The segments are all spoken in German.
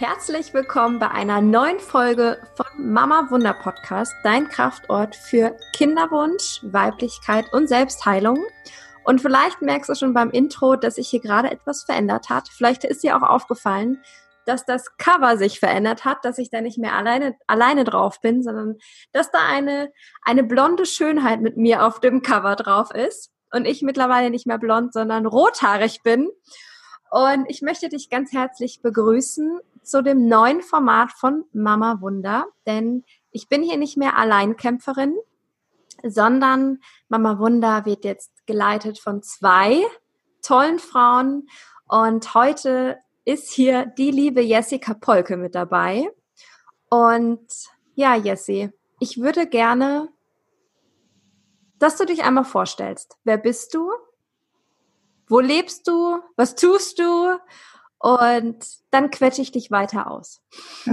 Herzlich willkommen bei einer neuen Folge von Mama Wunder Podcast, dein Kraftort für Kinderwunsch, Weiblichkeit und Selbstheilung. Und vielleicht merkst du schon beim Intro, dass sich hier gerade etwas verändert hat. Vielleicht ist dir auch aufgefallen, dass das Cover sich verändert hat, dass ich da nicht mehr alleine, alleine drauf bin, sondern dass da eine, eine blonde Schönheit mit mir auf dem Cover drauf ist und ich mittlerweile nicht mehr blond, sondern rothaarig bin. Und ich möchte dich ganz herzlich begrüßen zu dem neuen Format von Mama Wunder, denn ich bin hier nicht mehr Alleinkämpferin, sondern Mama Wunder wird jetzt geleitet von zwei tollen Frauen und heute ist hier die liebe Jessica Polke mit dabei. Und ja, Jessie, ich würde gerne, dass du dich einmal vorstellst. Wer bist du? Wo lebst du? Was tust du? Und dann quetsche ich dich weiter aus.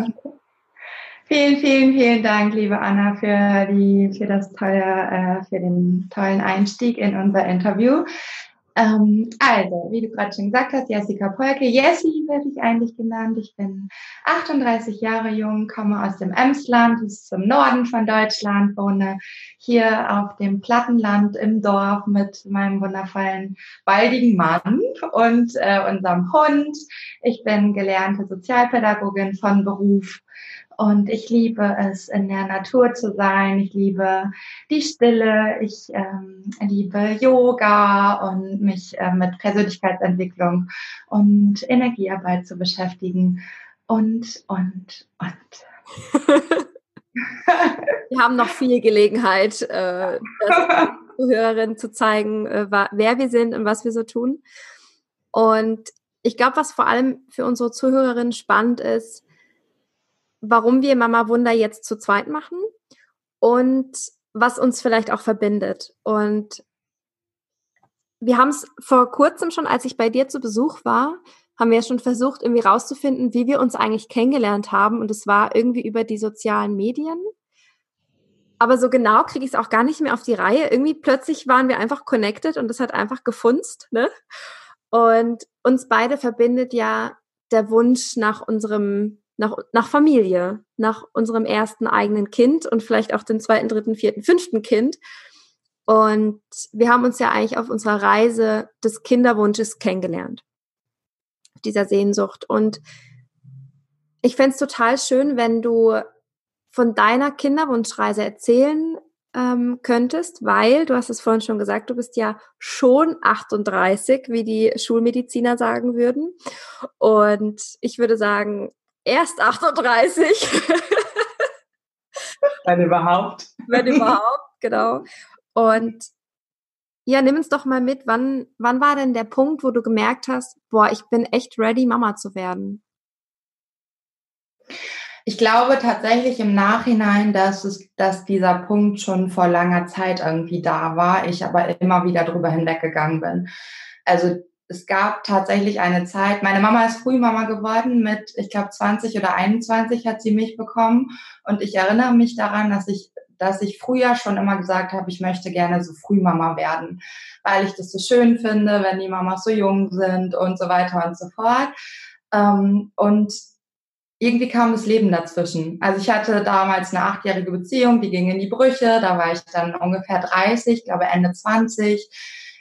Vielen, vielen, vielen Dank, liebe Anna, für die, für das tolle, äh, für den tollen Einstieg in unser Interview. Ähm, also, wie du gerade schon gesagt hast, Jessica Polke. Jessie werde ich eigentlich genannt. Ich bin 38 Jahre jung, komme aus dem Emsland, das ist im Norden von Deutschland, wohne hier auf dem Plattenland im Dorf mit meinem wundervollen, baldigen Mann und äh, unserem Hund. Ich bin gelernte Sozialpädagogin von Beruf und ich liebe es, in der Natur zu sein. Ich liebe die Stille. Ich ähm, liebe Yoga und mich äh, mit Persönlichkeitsentwicklung und Energiearbeit zu beschäftigen. Und, und, und. Wir haben noch viel Gelegenheit, äh, Zuhörerinnen zu zeigen, äh, wer wir sind und was wir so tun. Und ich glaube, was vor allem für unsere Zuhörerinnen spannend ist, warum wir Mama Wunder jetzt zu zweit machen und was uns vielleicht auch verbindet. Und wir haben es vor kurzem schon, als ich bei dir zu Besuch war, haben wir schon versucht, irgendwie rauszufinden, wie wir uns eigentlich kennengelernt haben. Und es war irgendwie über die sozialen Medien. Aber so genau kriege ich es auch gar nicht mehr auf die Reihe. Irgendwie plötzlich waren wir einfach connected und es hat einfach gefunzt. Ne? Und uns beide verbindet ja der Wunsch nach unserem nach, nach Familie, nach unserem ersten eigenen Kind und vielleicht auch dem zweiten, dritten, vierten, fünften Kind. Und wir haben uns ja eigentlich auf unserer Reise des Kinderwunsches kennengelernt, dieser Sehnsucht. Und ich fände es total schön, wenn du von deiner Kinderwunschreise erzählen ähm, könntest, weil du hast es vorhin schon gesagt, du bist ja schon 38, wie die Schulmediziner sagen würden. Und ich würde sagen, erst 38. Wenn überhaupt. Wenn überhaupt, genau. Und ja, nimm uns doch mal mit, wann, wann war denn der Punkt, wo du gemerkt hast, boah, ich bin echt ready, Mama zu werden? Ich glaube tatsächlich im Nachhinein, dass es, dass dieser Punkt schon vor langer Zeit irgendwie da war, ich aber immer wieder drüber hinweggegangen bin. Also es gab tatsächlich eine Zeit, meine Mama ist Frühmama geworden mit, ich glaube, 20 oder 21 hat sie mich bekommen. Und ich erinnere mich daran, dass ich, dass ich früher schon immer gesagt habe, ich möchte gerne so Frühmama werden, weil ich das so schön finde, wenn die Mamas so jung sind und so weiter und so fort. Ähm, und irgendwie kam das Leben dazwischen. Also ich hatte damals eine achtjährige Beziehung, die ging in die Brüche, da war ich dann ungefähr 30, glaube Ende 20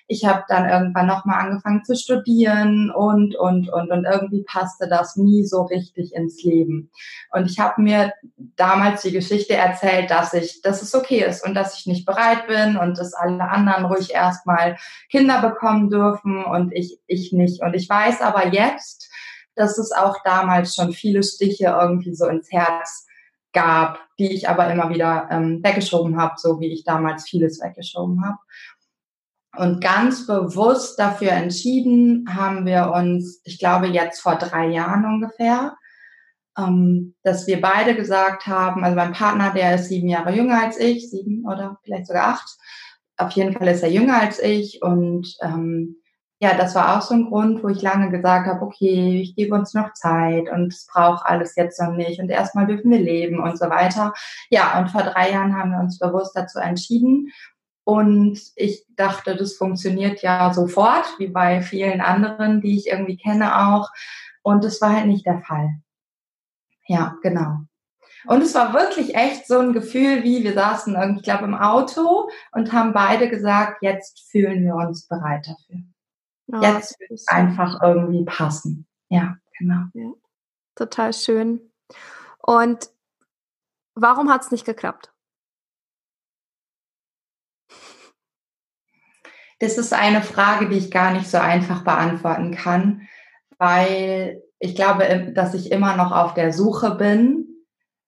ich habe dann irgendwann nochmal angefangen zu studieren und, und, und, und irgendwie passte das nie so richtig ins Leben. Und ich habe mir damals die Geschichte erzählt, dass ich, dass es okay ist und dass ich nicht bereit bin und dass alle anderen ruhig erstmal Kinder bekommen dürfen und ich, ich nicht. Und ich weiß aber jetzt, dass es auch damals schon viele Stiche irgendwie so ins Herz gab, die ich aber immer wieder ähm, weggeschoben habe, so wie ich damals vieles weggeschoben habe. Und ganz bewusst dafür entschieden haben wir uns, ich glaube jetzt vor drei Jahren ungefähr, ähm, dass wir beide gesagt haben, also mein Partner, der ist sieben Jahre jünger als ich, sieben oder vielleicht sogar acht. Auf jeden Fall ist er jünger als ich und ähm, ja, das war auch so ein Grund, wo ich lange gesagt habe, okay, ich gebe uns noch Zeit und es braucht alles jetzt noch nicht und erstmal dürfen wir leben und so weiter. Ja, und vor drei Jahren haben wir uns bewusst dazu entschieden und ich dachte, das funktioniert ja sofort, wie bei vielen anderen, die ich irgendwie kenne auch. Und das war halt nicht der Fall. Ja, genau. Und es war wirklich echt so ein Gefühl, wie wir saßen, ich glaube, im Auto und haben beide gesagt, jetzt fühlen wir uns bereit dafür. Oh, jetzt wird es einfach irgendwie passen. Ja, genau. Ja, total schön. Und warum hat es nicht geklappt? Das ist eine Frage, die ich gar nicht so einfach beantworten kann, weil ich glaube, dass ich immer noch auf der Suche bin.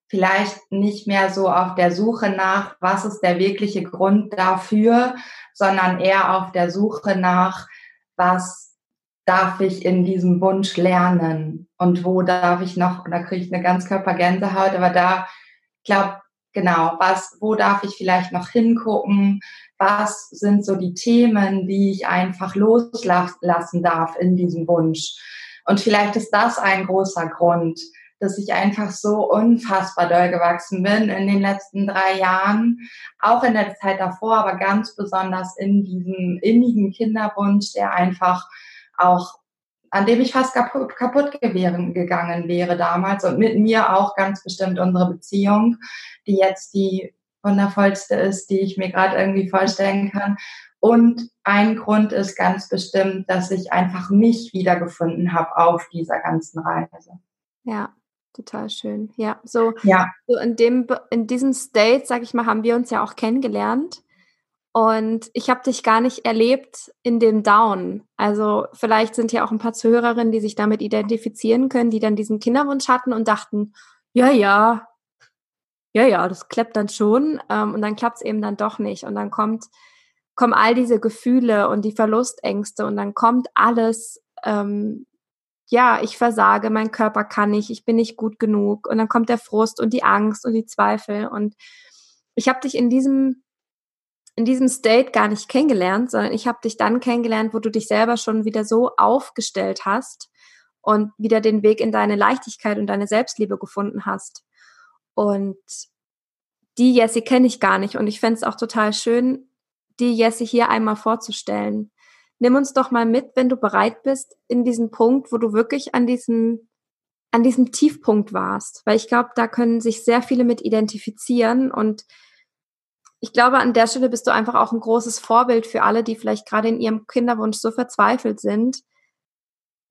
Vielleicht nicht mehr so auf der Suche nach, was ist der wirkliche Grund dafür, sondern eher auf der Suche nach, was darf ich in diesem Wunsch lernen und wo darf ich noch, da kriege ich eine Ganzkörpergänsehaut, aber da, ich glaube, genau, was, wo darf ich vielleicht noch hingucken, was sind so die Themen, die ich einfach loslassen darf in diesem Wunsch. Und vielleicht ist das ein großer Grund, dass ich einfach so unfassbar doll gewachsen bin in den letzten drei Jahren, auch in der Zeit davor, aber ganz besonders in diesem innigen Kinderwunsch, der einfach auch, an dem ich fast kaputt, kaputt gegangen wäre damals und mit mir auch ganz bestimmt unsere Beziehung, die jetzt die wundervollste ist, die ich mir gerade irgendwie vorstellen kann. Und ein Grund ist ganz bestimmt, dass ich einfach mich wiedergefunden habe auf dieser ganzen Reise. Ja, total schön. Ja, so, ja. so in dem in diesem State, sag ich mal, haben wir uns ja auch kennengelernt. Und ich habe dich gar nicht erlebt in dem Down. Also vielleicht sind ja auch ein paar Zuhörerinnen, die sich damit identifizieren können, die dann diesen Kinderwunsch hatten und dachten, ja, ja, ja, ja, das klappt dann schon. Ähm, und dann klappt es eben dann doch nicht. Und dann kommt, kommen all diese Gefühle und die Verlustängste und dann kommt alles, ähm, ja, ich versage, mein Körper kann nicht, ich bin nicht gut genug. Und dann kommt der Frust und die Angst und die Zweifel. Und ich habe dich in diesem in diesem State gar nicht kennengelernt, sondern ich habe dich dann kennengelernt, wo du dich selber schon wieder so aufgestellt hast und wieder den Weg in deine Leichtigkeit und deine Selbstliebe gefunden hast. Und die Jessie kenne ich gar nicht und ich fände es auch total schön, die Jessie hier einmal vorzustellen. Nimm uns doch mal mit, wenn du bereit bist, in diesen Punkt, wo du wirklich an diesem, an diesem Tiefpunkt warst. Weil ich glaube, da können sich sehr viele mit identifizieren und ich glaube, an der Stelle bist du einfach auch ein großes Vorbild für alle, die vielleicht gerade in ihrem Kinderwunsch so verzweifelt sind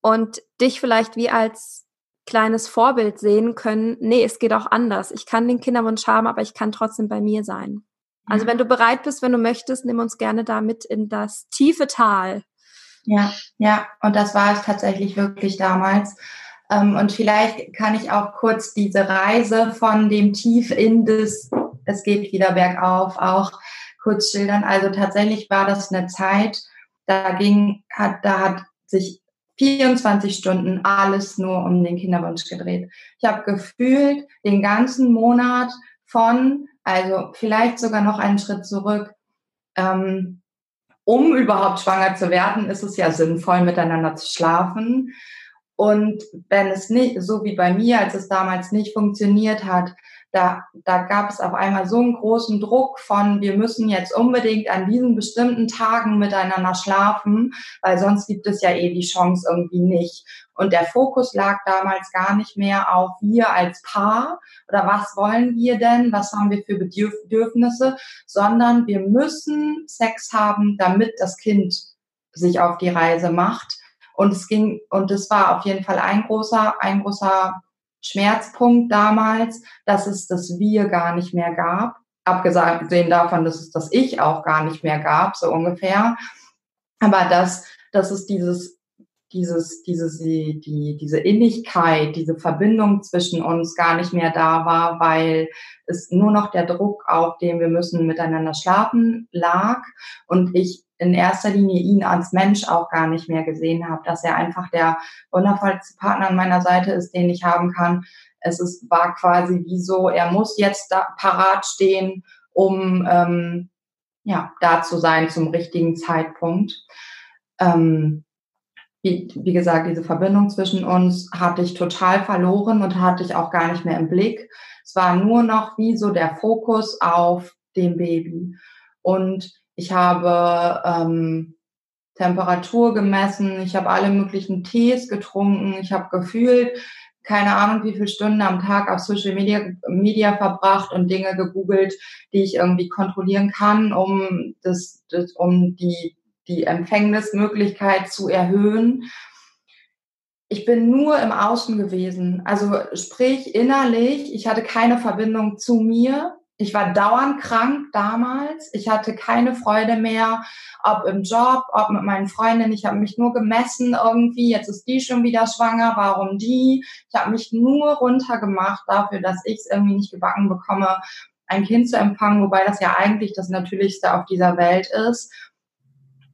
und dich vielleicht wie als kleines Vorbild sehen können, nee, es geht auch anders. Ich kann den Kinderwunsch haben, aber ich kann trotzdem bei mir sein. Also wenn du bereit bist, wenn du möchtest, nimm uns gerne damit in das tiefe Tal. Ja, ja, und das war es tatsächlich wirklich damals. Ähm, und vielleicht kann ich auch kurz diese Reise von dem Tief in das, es geht wieder bergauf, auch kurz schildern. Also tatsächlich war das eine Zeit, da ging, hat, da hat sich 24 Stunden alles nur um den Kinderwunsch gedreht. Ich habe gefühlt den ganzen Monat von, also vielleicht sogar noch einen Schritt zurück, ähm, um überhaupt schwanger zu werden, ist es ja sinnvoll, miteinander zu schlafen. Und wenn es nicht, so wie bei mir, als es damals nicht funktioniert hat, da, da gab es auf einmal so einen großen Druck von, wir müssen jetzt unbedingt an diesen bestimmten Tagen miteinander schlafen, weil sonst gibt es ja eh die Chance irgendwie nicht. Und der Fokus lag damals gar nicht mehr auf wir als Paar oder was wollen wir denn, was haben wir für Bedürfnisse, sondern wir müssen Sex haben, damit das Kind sich auf die Reise macht. Und es ging, und es war auf jeden Fall ein großer, ein großer Schmerzpunkt damals, dass es das Wir gar nicht mehr gab. Abgesehen davon, dass es das Ich auch gar nicht mehr gab, so ungefähr. Aber dass, dass es dieses, dieses, dieses, die, die, diese Innigkeit, diese Verbindung zwischen uns gar nicht mehr da war, weil es nur noch der Druck auf dem wir müssen miteinander schlafen lag und ich in erster Linie ihn als Mensch auch gar nicht mehr gesehen habe, dass er einfach der wundervollste Partner an meiner Seite ist, den ich haben kann. Es ist, war quasi wie so, er muss jetzt da parat stehen, um ähm, ja, da zu sein zum richtigen Zeitpunkt. Ähm, wie, wie gesagt, diese Verbindung zwischen uns hatte ich total verloren und hatte ich auch gar nicht mehr im Blick. Es war nur noch wie so der Fokus auf dem Baby. Und ich habe ähm, Temperatur gemessen, ich habe alle möglichen Tees getrunken, ich habe gefühlt keine Ahnung, wie viele Stunden am Tag auf Social Media, Media verbracht und Dinge gegoogelt, die ich irgendwie kontrollieren kann, um das, das um die, die Empfängnismöglichkeit zu erhöhen. Ich bin nur im Außen gewesen. Also sprich innerlich, ich hatte keine Verbindung zu mir ich war dauernd krank damals. Ich hatte keine Freude mehr, ob im Job, ob mit meinen Freundinnen. Ich habe mich nur gemessen irgendwie. Jetzt ist die schon wieder schwanger. Warum die? Ich habe mich nur runtergemacht dafür, dass ich es irgendwie nicht gebacken bekomme, ein Kind zu empfangen, wobei das ja eigentlich das Natürlichste auf dieser Welt ist.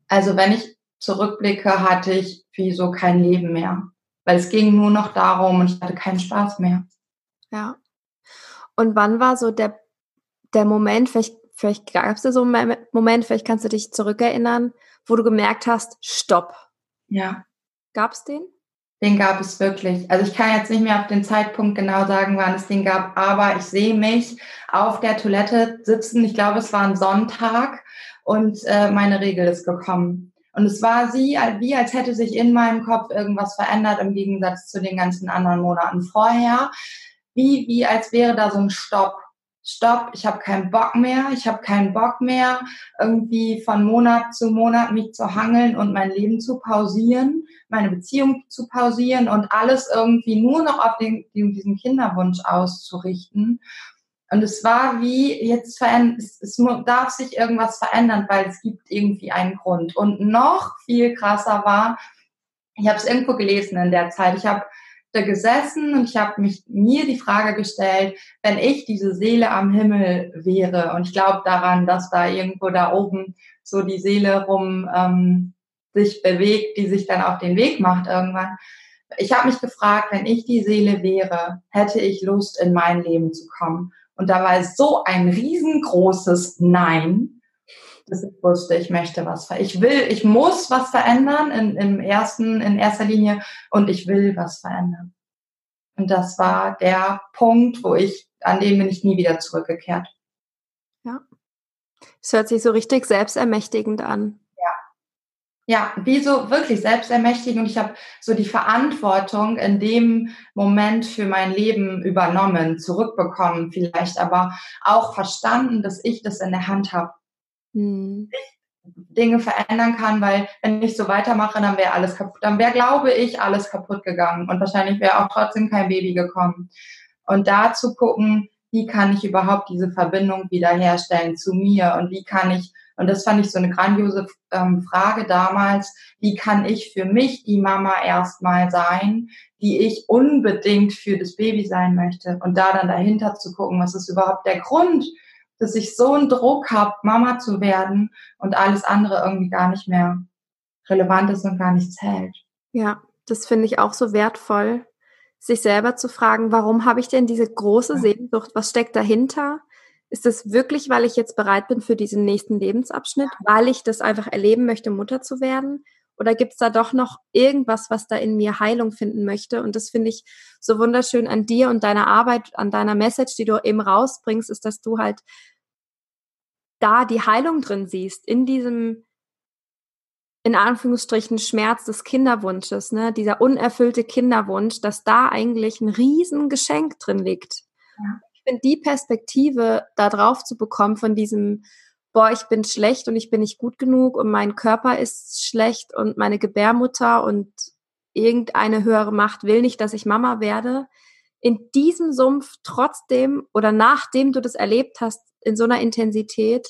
Also wenn ich zurückblicke, hatte ich wie so kein Leben mehr, weil es ging nur noch darum und ich hatte keinen Spaß mehr. Ja. Und wann war so der der Moment, vielleicht, vielleicht gab es da so einen Moment, vielleicht kannst du dich zurückerinnern, wo du gemerkt hast, stopp. Ja. Gab es den? Den gab es wirklich. Also ich kann jetzt nicht mehr auf den Zeitpunkt genau sagen, wann es den gab, aber ich sehe mich auf der Toilette sitzen. Ich glaube, es war ein Sonntag und äh, meine Regel ist gekommen. Und es war sie, wie als hätte sich in meinem Kopf irgendwas verändert im Gegensatz zu den ganzen anderen Monaten vorher. Wie, wie als wäre da so ein Stopp stopp, ich habe keinen Bock mehr, ich habe keinen Bock mehr, irgendwie von Monat zu Monat mich zu hangeln und mein Leben zu pausieren, meine Beziehung zu pausieren und alles irgendwie nur noch auf den, diesen Kinderwunsch auszurichten. Und es war wie, jetzt es, es darf sich irgendwas verändern, weil es gibt irgendwie einen Grund. Und noch viel krasser war, ich habe es irgendwo gelesen in der Zeit, ich habe da gesessen und ich habe mich mir die Frage gestellt, wenn ich diese Seele am Himmel wäre und ich glaube daran, dass da irgendwo da oben so die Seele rum ähm, sich bewegt, die sich dann auf den Weg macht irgendwann. Ich habe mich gefragt, wenn ich die Seele wäre, hätte ich Lust, in mein Leben zu kommen. Und da war es so ein riesengroßes Nein dass ich wusste, ich möchte was verändern. Ich will, ich muss was verändern in, im ersten, in erster Linie und ich will was verändern. Und das war der Punkt, wo ich, an dem bin ich nie wieder zurückgekehrt. Ja. Es hört sich so richtig selbstermächtigend an. Ja. Ja, wie so wirklich selbstermächtigend. Und ich habe so die Verantwortung in dem Moment für mein Leben übernommen, zurückbekommen vielleicht, aber auch verstanden, dass ich das in der Hand habe hm. Dinge verändern kann, weil wenn ich so weitermache, dann wäre alles kaputt. Dann wäre, glaube ich, alles kaputt gegangen und wahrscheinlich wäre auch trotzdem kein Baby gekommen. Und da zu gucken, wie kann ich überhaupt diese Verbindung wiederherstellen zu mir und wie kann ich, und das fand ich so eine grandiose ähm, Frage damals, wie kann ich für mich die Mama erstmal sein, die ich unbedingt für das Baby sein möchte und da dann dahinter zu gucken, was ist überhaupt der Grund, dass ich so einen Druck habe, Mama zu werden und alles andere irgendwie gar nicht mehr relevant ist und gar nicht zählt. Ja, das finde ich auch so wertvoll, sich selber zu fragen, warum habe ich denn diese große Sehnsucht? Was steckt dahinter? Ist es wirklich, weil ich jetzt bereit bin für diesen nächsten Lebensabschnitt, weil ich das einfach erleben möchte, Mutter zu werden? Oder gibt es da doch noch irgendwas, was da in mir Heilung finden möchte? Und das finde ich so wunderschön an dir und deiner Arbeit, an deiner Message, die du eben rausbringst, ist, dass du halt da die Heilung drin siehst, in diesem, in Anführungsstrichen, Schmerz des Kinderwunsches, ne, dieser unerfüllte Kinderwunsch, dass da eigentlich ein Riesengeschenk drin liegt. Ja. Ich finde, die Perspektive da drauf zu bekommen von diesem, boah, ich bin schlecht und ich bin nicht gut genug und mein Körper ist schlecht und meine Gebärmutter und irgendeine höhere Macht will nicht, dass ich Mama werde. In diesem Sumpf trotzdem oder nachdem du das erlebt hast, in so einer Intensität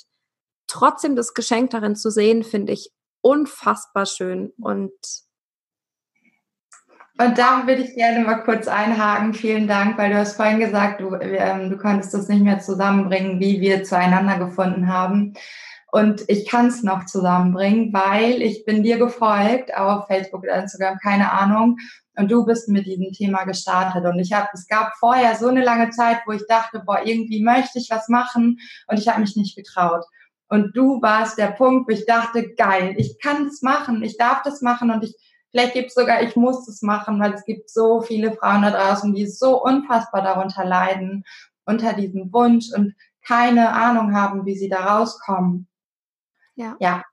trotzdem das Geschenk darin zu sehen, finde ich unfassbar schön und und da würde ich gerne mal kurz einhaken. Vielen Dank, weil du hast vorhin gesagt, du, ähm, du konntest das nicht mehr zusammenbringen, wie wir zueinander gefunden haben. Und ich kann es noch zusammenbringen, weil ich bin dir gefolgt auf Facebook oder Instagram, keine Ahnung. Und du bist mit diesem Thema gestartet. Und ich habe, es gab vorher so eine lange Zeit, wo ich dachte, boah, irgendwie möchte ich was machen und ich habe mich nicht getraut. Und du warst der Punkt, wo ich dachte, geil, ich kann das machen, ich darf das machen und ich, vielleicht gibt es sogar, ich muss das machen, weil es gibt so viele Frauen da draußen, die so unfassbar darunter leiden, unter diesem Wunsch und keine Ahnung haben, wie sie da rauskommen. Ja. Ja.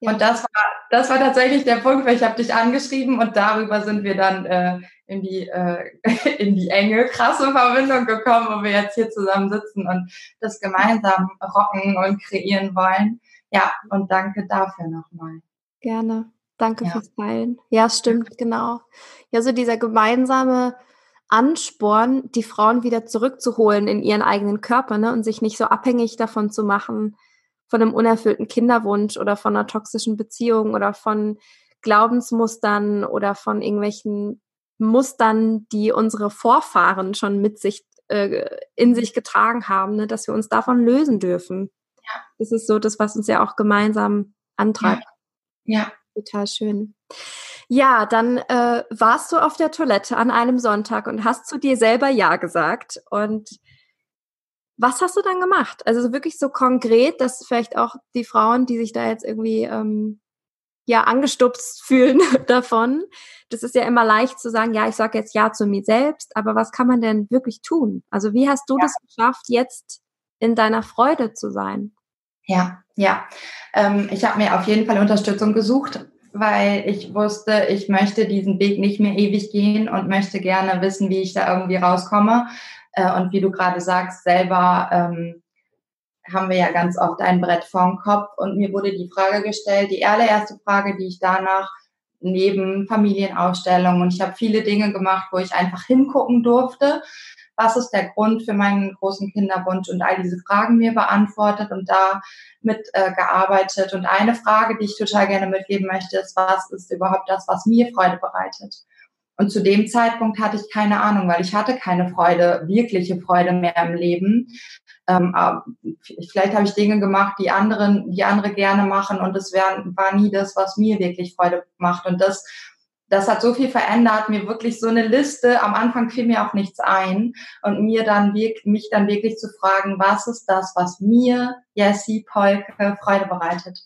Ja. Und das war, das war tatsächlich der Punkt, weil ich habe dich angeschrieben und darüber sind wir dann äh, in, die, äh, in die enge, krasse Verbindung gekommen, wo wir jetzt hier zusammen sitzen und das gemeinsam rocken und kreieren wollen. Ja, und danke dafür nochmal. Gerne. Danke ja. fürs Teilen. Ja, stimmt, genau. Ja, so dieser gemeinsame Ansporn, die Frauen wieder zurückzuholen in ihren eigenen Körper ne, und sich nicht so abhängig davon zu machen, von einem unerfüllten Kinderwunsch oder von einer toxischen Beziehung oder von Glaubensmustern oder von irgendwelchen Mustern, die unsere Vorfahren schon mit sich äh, in sich getragen haben, ne, dass wir uns davon lösen dürfen. Ja. Das ist so das, was uns ja auch gemeinsam antreibt. Ja. ja. Total schön. Ja, dann äh, warst du auf der Toilette an einem Sonntag und hast zu dir selber Ja gesagt. Und was hast du dann gemacht? Also wirklich so konkret, dass vielleicht auch die Frauen, die sich da jetzt irgendwie ähm, ja angestupst fühlen davon, das ist ja immer leicht zu sagen, ja, ich sage jetzt Ja zu mir selbst, aber was kann man denn wirklich tun? Also wie hast du ja. das geschafft, jetzt in deiner Freude zu sein? Ja, ja. Ähm, ich habe mir auf jeden Fall Unterstützung gesucht, weil ich wusste, ich möchte diesen Weg nicht mehr ewig gehen und möchte gerne wissen, wie ich da irgendwie rauskomme. Äh, und wie du gerade sagst, selber ähm, haben wir ja ganz oft ein Brett vorm Kopf. Und mir wurde die Frage gestellt, die allererste Frage, die ich danach neben Familienausstellungen und ich habe viele Dinge gemacht, wo ich einfach hingucken durfte. Was ist der Grund für meinen großen Kinderwunsch und all diese Fragen mir beantwortet und da mit äh, gearbeitet. Und eine Frage, die ich total gerne mitgeben möchte, ist, was ist überhaupt das, was mir Freude bereitet? Und zu dem Zeitpunkt hatte ich keine Ahnung, weil ich hatte keine Freude, wirkliche Freude mehr im Leben. Ähm, vielleicht habe ich Dinge gemacht, die anderen, die andere gerne machen und es wär, war nie das, was mir wirklich Freude macht. Und das, das hat so viel verändert, mir wirklich so eine Liste. Am Anfang fiel mir auch nichts ein und mir dann mich dann wirklich zu fragen, was ist das, was mir Jessie Polke Freude bereitet?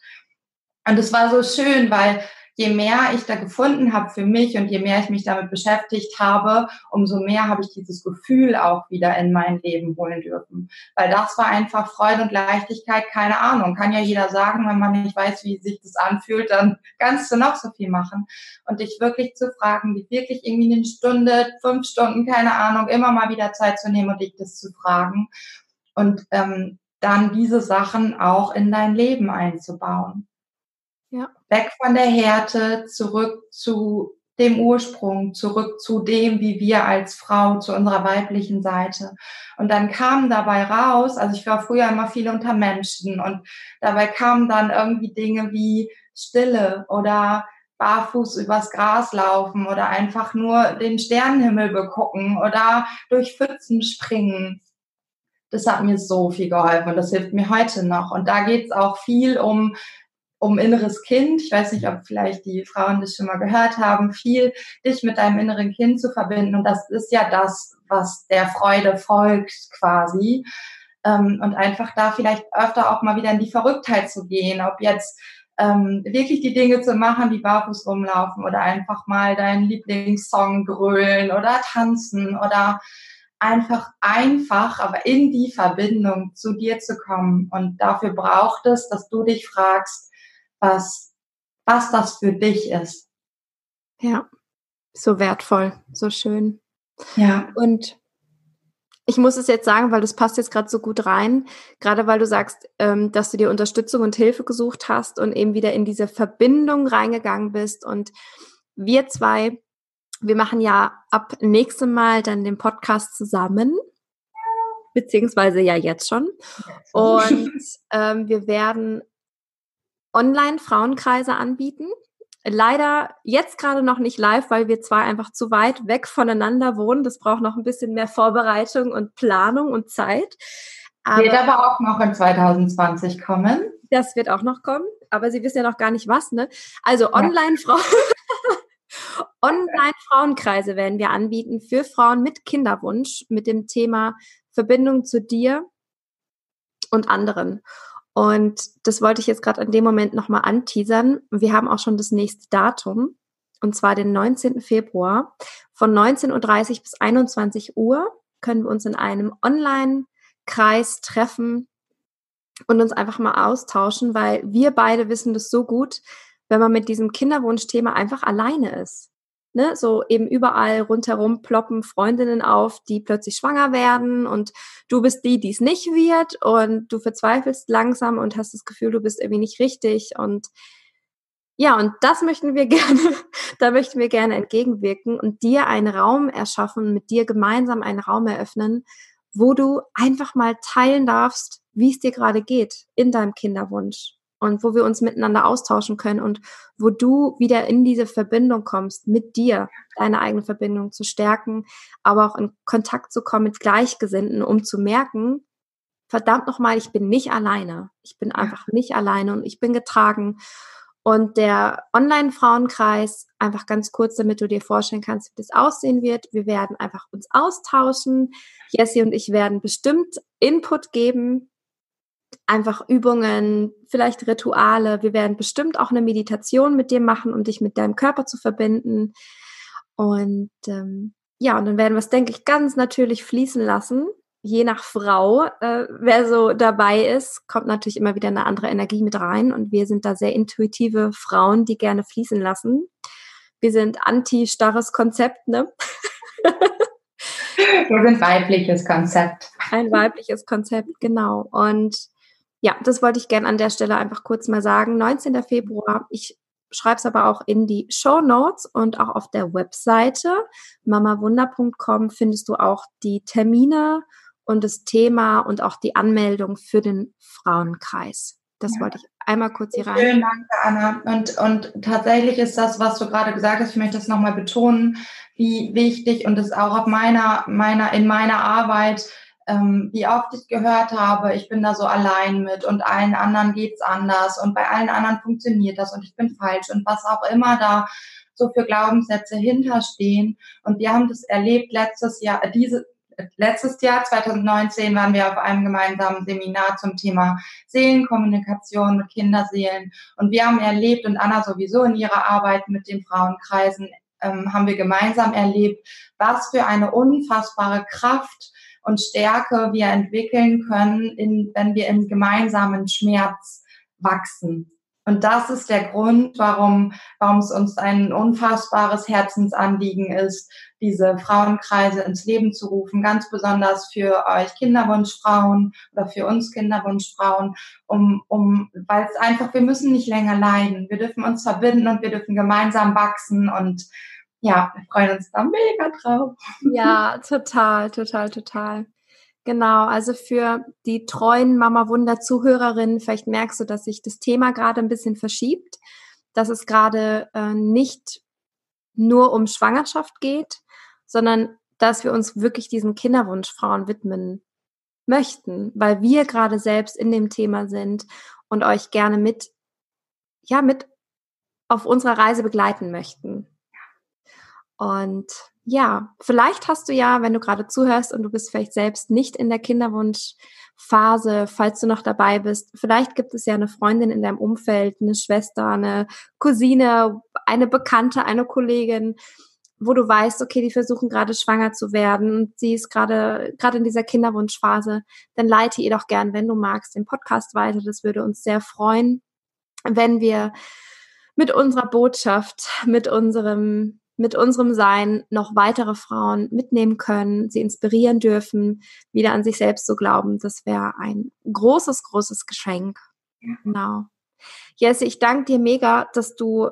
Und es war so schön, weil je mehr ich da gefunden habe für mich und je mehr ich mich damit beschäftigt habe, umso mehr habe ich dieses Gefühl auch wieder in mein Leben holen dürfen. Weil das war einfach Freude und Leichtigkeit, keine Ahnung. Kann ja jeder sagen, wenn man nicht weiß, wie sich das anfühlt, dann kannst du noch so viel machen. Und dich wirklich zu fragen, dich wirklich irgendwie eine Stunde, fünf Stunden, keine Ahnung, immer mal wieder Zeit zu nehmen und dich das zu fragen. Und ähm, dann diese Sachen auch in dein Leben einzubauen. Ja. Weg von der Härte, zurück zu dem Ursprung, zurück zu dem, wie wir als Frau, zu unserer weiblichen Seite. Und dann kam dabei raus, also ich war früher immer viel unter Menschen und dabei kamen dann irgendwie Dinge wie Stille oder barfuß übers Gras laufen oder einfach nur den Sternenhimmel begucken oder durch Pfützen springen. Das hat mir so viel geholfen und das hilft mir heute noch. Und da geht's auch viel um um inneres Kind. Ich weiß nicht, ob vielleicht die Frauen das schon mal gehört haben, viel dich mit deinem inneren Kind zu verbinden. Und das ist ja das, was der Freude folgt quasi. Ähm, und einfach da vielleicht öfter auch mal wieder in die Verrücktheit zu gehen, ob jetzt ähm, wirklich die Dinge zu machen, die barfuß rumlaufen oder einfach mal deinen Lieblingssong grölen oder tanzen oder einfach einfach, aber in die Verbindung zu dir zu kommen. Und dafür braucht es, dass du dich fragst, was, was das für dich ist. Ja, so wertvoll, so schön. Ja. Und ich muss es jetzt sagen, weil das passt jetzt gerade so gut rein, gerade weil du sagst, ähm, dass du dir Unterstützung und Hilfe gesucht hast und eben wieder in diese Verbindung reingegangen bist. Und wir zwei, wir machen ja ab nächstem Mal dann den Podcast zusammen, beziehungsweise ja jetzt schon. Und ähm, wir werden Online-Frauenkreise anbieten. Leider jetzt gerade noch nicht live, weil wir zwar einfach zu weit weg voneinander wohnen. Das braucht noch ein bisschen mehr Vorbereitung und Planung und Zeit. Aber wird aber auch noch in 2020 kommen. Das wird auch noch kommen, aber Sie wissen ja noch gar nicht was, ne? Also Online-Frauen. Online-Frauenkreise werden wir anbieten für Frauen mit Kinderwunsch mit dem Thema Verbindung zu dir und anderen. Und das wollte ich jetzt gerade in dem Moment nochmal anteasern. Wir haben auch schon das nächste Datum, und zwar den 19. Februar. Von 19.30 Uhr bis 21 Uhr können wir uns in einem Online-Kreis treffen und uns einfach mal austauschen, weil wir beide wissen das so gut, wenn man mit diesem Kinderwunschthema einfach alleine ist. Ne, so eben überall rundherum ploppen Freundinnen auf, die plötzlich schwanger werden und du bist die, die es nicht wird und du verzweifelst langsam und hast das Gefühl, du bist irgendwie nicht richtig und ja, und das möchten wir gerne, da möchten wir gerne entgegenwirken und dir einen Raum erschaffen, mit dir gemeinsam einen Raum eröffnen, wo du einfach mal teilen darfst, wie es dir gerade geht in deinem Kinderwunsch und wo wir uns miteinander austauschen können und wo du wieder in diese Verbindung kommst, mit dir deine eigene Verbindung zu stärken, aber auch in Kontakt zu kommen mit Gleichgesinnten, um zu merken, verdammt nochmal, ich bin nicht alleine. Ich bin einfach nicht alleine und ich bin getragen. Und der Online-Frauenkreis, einfach ganz kurz, damit du dir vorstellen kannst, wie das aussehen wird. Wir werden einfach uns austauschen. Jessie und ich werden bestimmt Input geben, einfach Übungen, vielleicht Rituale. Wir werden bestimmt auch eine Meditation mit dir machen, um dich mit deinem Körper zu verbinden. Und ähm, ja, und dann werden wir es, denke ich, ganz natürlich fließen lassen. Je nach Frau, äh, wer so dabei ist, kommt natürlich immer wieder eine andere Energie mit rein. Und wir sind da sehr intuitive Frauen, die gerne fließen lassen. Wir sind anti-starres Konzept, ne? Wir sind weibliches Konzept. Ein weibliches Konzept, genau. Und ja, das wollte ich gerne an der Stelle einfach kurz mal sagen. 19. Februar. Ich schreibe es aber auch in die Show Notes und auch auf der Webseite mamawunder.com findest du auch die Termine und das Thema und auch die Anmeldung für den Frauenkreis. Das ja. wollte ich einmal kurz hier rein. Vielen Dank, Anna. Und, und tatsächlich ist das, was du gerade gesagt hast, ich möchte das nochmal betonen, wie wichtig und das auch auf meiner, meiner, in meiner Arbeit ähm, wie oft ich gehört habe, ich bin da so allein mit und allen anderen geht's anders und bei allen anderen funktioniert das und ich bin falsch und was auch immer da so für Glaubenssätze hinterstehen. Und wir haben das erlebt letztes Jahr, äh, diese, letztes Jahr 2019 waren wir auf einem gemeinsamen Seminar zum Thema Seelenkommunikation mit Kinderseelen. Und wir haben erlebt und Anna sowieso in ihrer Arbeit mit den Frauenkreisen ähm, haben wir gemeinsam erlebt, was für eine unfassbare Kraft und Stärke wir entwickeln können, in, wenn wir im gemeinsamen Schmerz wachsen. Und das ist der Grund, warum, warum es uns ein unfassbares Herzensanliegen ist, diese Frauenkreise ins Leben zu rufen, ganz besonders für euch Kinderwunschfrauen oder für uns Kinderwunschfrauen, um, um, weil es einfach, wir müssen nicht länger leiden. Wir dürfen uns verbinden und wir dürfen gemeinsam wachsen und ja, wir freuen uns da mega drauf. Ja, total, total, total. Genau, also für die treuen Mama Wunder Zuhörerinnen, vielleicht merkst du, dass sich das Thema gerade ein bisschen verschiebt, dass es gerade äh, nicht nur um Schwangerschaft geht, sondern dass wir uns wirklich diesen Kinderwunschfrauen widmen möchten, weil wir gerade selbst in dem Thema sind und euch gerne mit, ja, mit auf unserer Reise begleiten möchten. Und ja, vielleicht hast du ja, wenn du gerade zuhörst und du bist vielleicht selbst nicht in der Kinderwunschphase, falls du noch dabei bist, vielleicht gibt es ja eine Freundin in deinem Umfeld, eine Schwester, eine Cousine, eine Bekannte, eine Kollegin, wo du weißt, okay, die versuchen gerade schwanger zu werden und sie ist gerade gerade in dieser Kinderwunschphase, dann leite ihr doch gern, wenn du magst, den Podcast weiter. Das würde uns sehr freuen, wenn wir mit unserer Botschaft, mit unserem mit unserem Sein noch weitere Frauen mitnehmen können, sie inspirieren dürfen, wieder an sich selbst zu glauben. Das wäre ein großes, großes Geschenk. Genau. Jesse, ich danke dir mega, dass du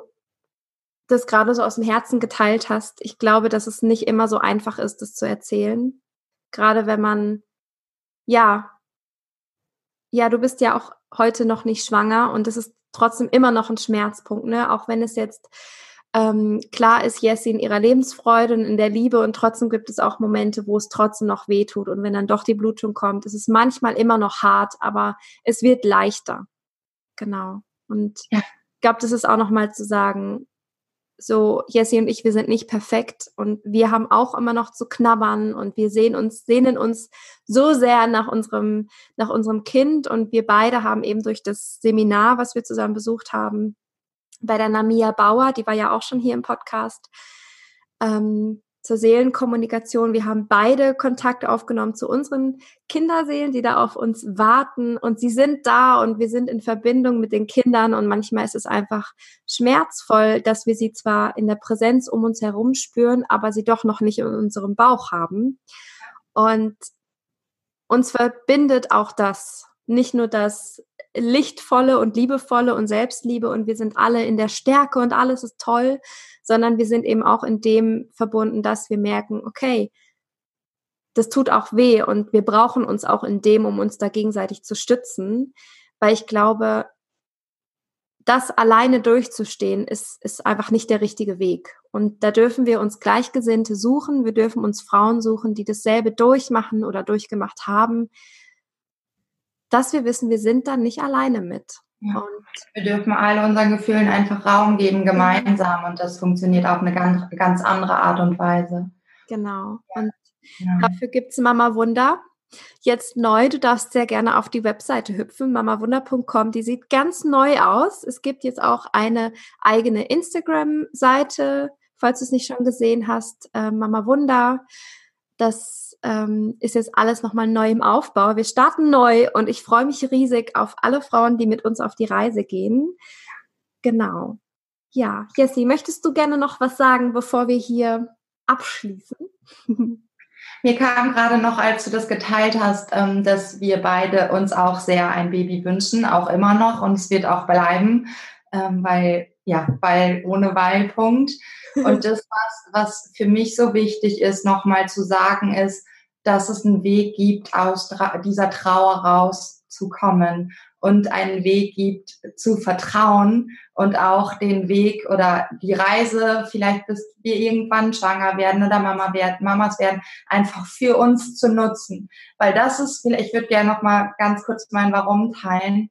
das gerade so aus dem Herzen geteilt hast. Ich glaube, dass es nicht immer so einfach ist, das zu erzählen. Gerade wenn man, ja, ja, du bist ja auch heute noch nicht schwanger und es ist trotzdem immer noch ein Schmerzpunkt, ne? Auch wenn es jetzt ähm, klar ist Jessie in ihrer Lebensfreude und in der Liebe und trotzdem gibt es auch Momente, wo es trotzdem noch weh tut. Und wenn dann doch die Blutung kommt, ist es manchmal immer noch hart, aber es wird leichter. Genau. Und ja. ich glaube, das ist auch nochmal zu sagen, so Jessie und ich, wir sind nicht perfekt und wir haben auch immer noch zu knabbern und wir sehen uns, sehnen uns so sehr nach unserem, nach unserem Kind und wir beide haben eben durch das Seminar, was wir zusammen besucht haben, bei der Namia Bauer, die war ja auch schon hier im Podcast, ähm, zur Seelenkommunikation. Wir haben beide Kontakt aufgenommen zu unseren Kinderseelen, die da auf uns warten und sie sind da und wir sind in Verbindung mit den Kindern und manchmal ist es einfach schmerzvoll, dass wir sie zwar in der Präsenz um uns herum spüren, aber sie doch noch nicht in unserem Bauch haben. Und uns verbindet auch das, nicht nur das lichtvolle und liebevolle und Selbstliebe und wir sind alle in der Stärke und alles ist toll, sondern wir sind eben auch in dem verbunden, dass wir merken, okay, das tut auch weh und wir brauchen uns auch in dem, um uns da gegenseitig zu stützen, weil ich glaube, das alleine durchzustehen, ist, ist einfach nicht der richtige Weg. Und da dürfen wir uns Gleichgesinnte suchen. Wir dürfen uns Frauen suchen, die dasselbe durchmachen oder durchgemacht haben, dass wir wissen, wir sind dann nicht alleine mit. Ja. wir dürfen all unseren Gefühlen einfach Raum geben, gemeinsam. Und das funktioniert auf eine ganz, ganz andere Art und Weise. Genau. Und ja. dafür gibt es Mama Wunder. Jetzt neu, du darfst sehr gerne auf die Webseite hüpfen, mamawunder.com. Die sieht ganz neu aus. Es gibt jetzt auch eine eigene Instagram-Seite, falls du es nicht schon gesehen hast, äh, Mama Wunder. Das ähm, ist jetzt alles nochmal neu im Aufbau. Wir starten neu und ich freue mich riesig auf alle Frauen, die mit uns auf die Reise gehen. Genau. Ja, Jessie, möchtest du gerne noch was sagen, bevor wir hier abschließen? Mir kam gerade noch, als du das geteilt hast, ähm, dass wir beide uns auch sehr ein Baby wünschen, auch immer noch und es wird auch bleiben, ähm, weil ja, weil ohne Weilpunkt. Und das, was, was für mich so wichtig ist, nochmal zu sagen, ist, dass es einen Weg gibt, aus dieser Trauer rauszukommen und einen Weg gibt zu vertrauen und auch den Weg oder die Reise, vielleicht bis wir irgendwann schwanger werden oder Mama werden, Mamas werden, einfach für uns zu nutzen. Weil das ist, ich würde gerne noch mal ganz kurz mein Warum teilen.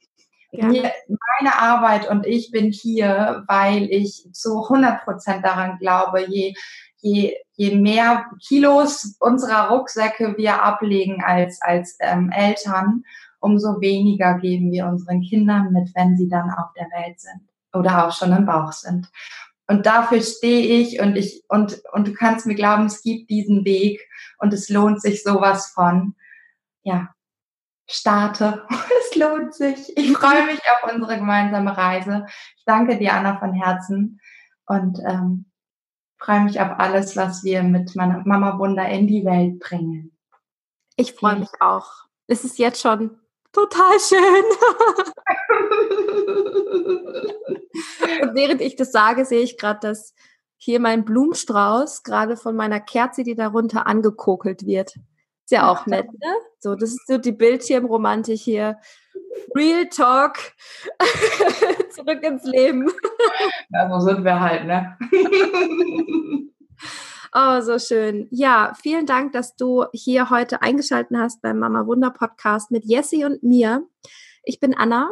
Mir, meine Arbeit und ich bin hier, weil ich zu 100 Prozent daran glaube, je, je, je mehr Kilos unserer Rucksäcke wir ablegen als, als ähm, Eltern, umso weniger geben wir unseren Kindern mit, wenn sie dann auf der Welt sind oder auch schon im Bauch sind. Und dafür stehe ich und ich, und, und du kannst mir glauben, es gibt diesen Weg und es lohnt sich sowas von. Ja, starte. Es lohnt sich. Ich freue mich auf unsere gemeinsame Reise. Ich danke dir, Anna, von Herzen und ähm, freue mich auf alles, was wir mit meiner Mama Wunder in die Welt bringen. Ich freue mich auch. Es ist jetzt schon total schön. und während ich das sage, sehe ich gerade, dass hier mein Blumenstrauß gerade von meiner Kerze, die darunter angekokelt wird. Ist ja auch nett, ne? So, das ist so die Bildschirmromantik hier. Real Talk. Zurück ins Leben. Ja, so sind wir halt, ne? Oh, so schön. Ja, vielen Dank, dass du hier heute eingeschaltet hast beim Mama Wunder Podcast mit Jessie und mir. Ich bin Anna.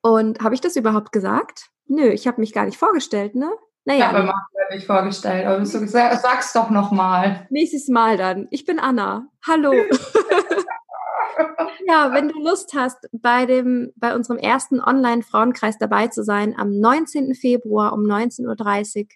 Und habe ich das überhaupt gesagt? Nö, ich habe mich gar nicht vorgestellt, ne? Naja. Ich habe mir nicht vorgestellt, aber du sag's doch nochmal. Nächstes Mal dann. Ich bin Anna. Hallo. ja, wenn du Lust hast, bei dem, bei unserem ersten Online-Frauenkreis dabei zu sein, am 19. Februar um 19.30 Uhr,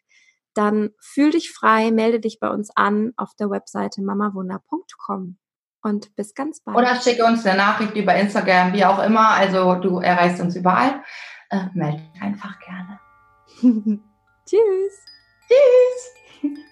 dann fühl dich frei, melde dich bei uns an auf der Webseite mamawunder.com. Und bis ganz bald. Oder schicke uns eine Nachricht über Instagram, wie auch immer. Also du erreichst uns überall. Äh, melde dich einfach gerne. Tschüss. Tschüss.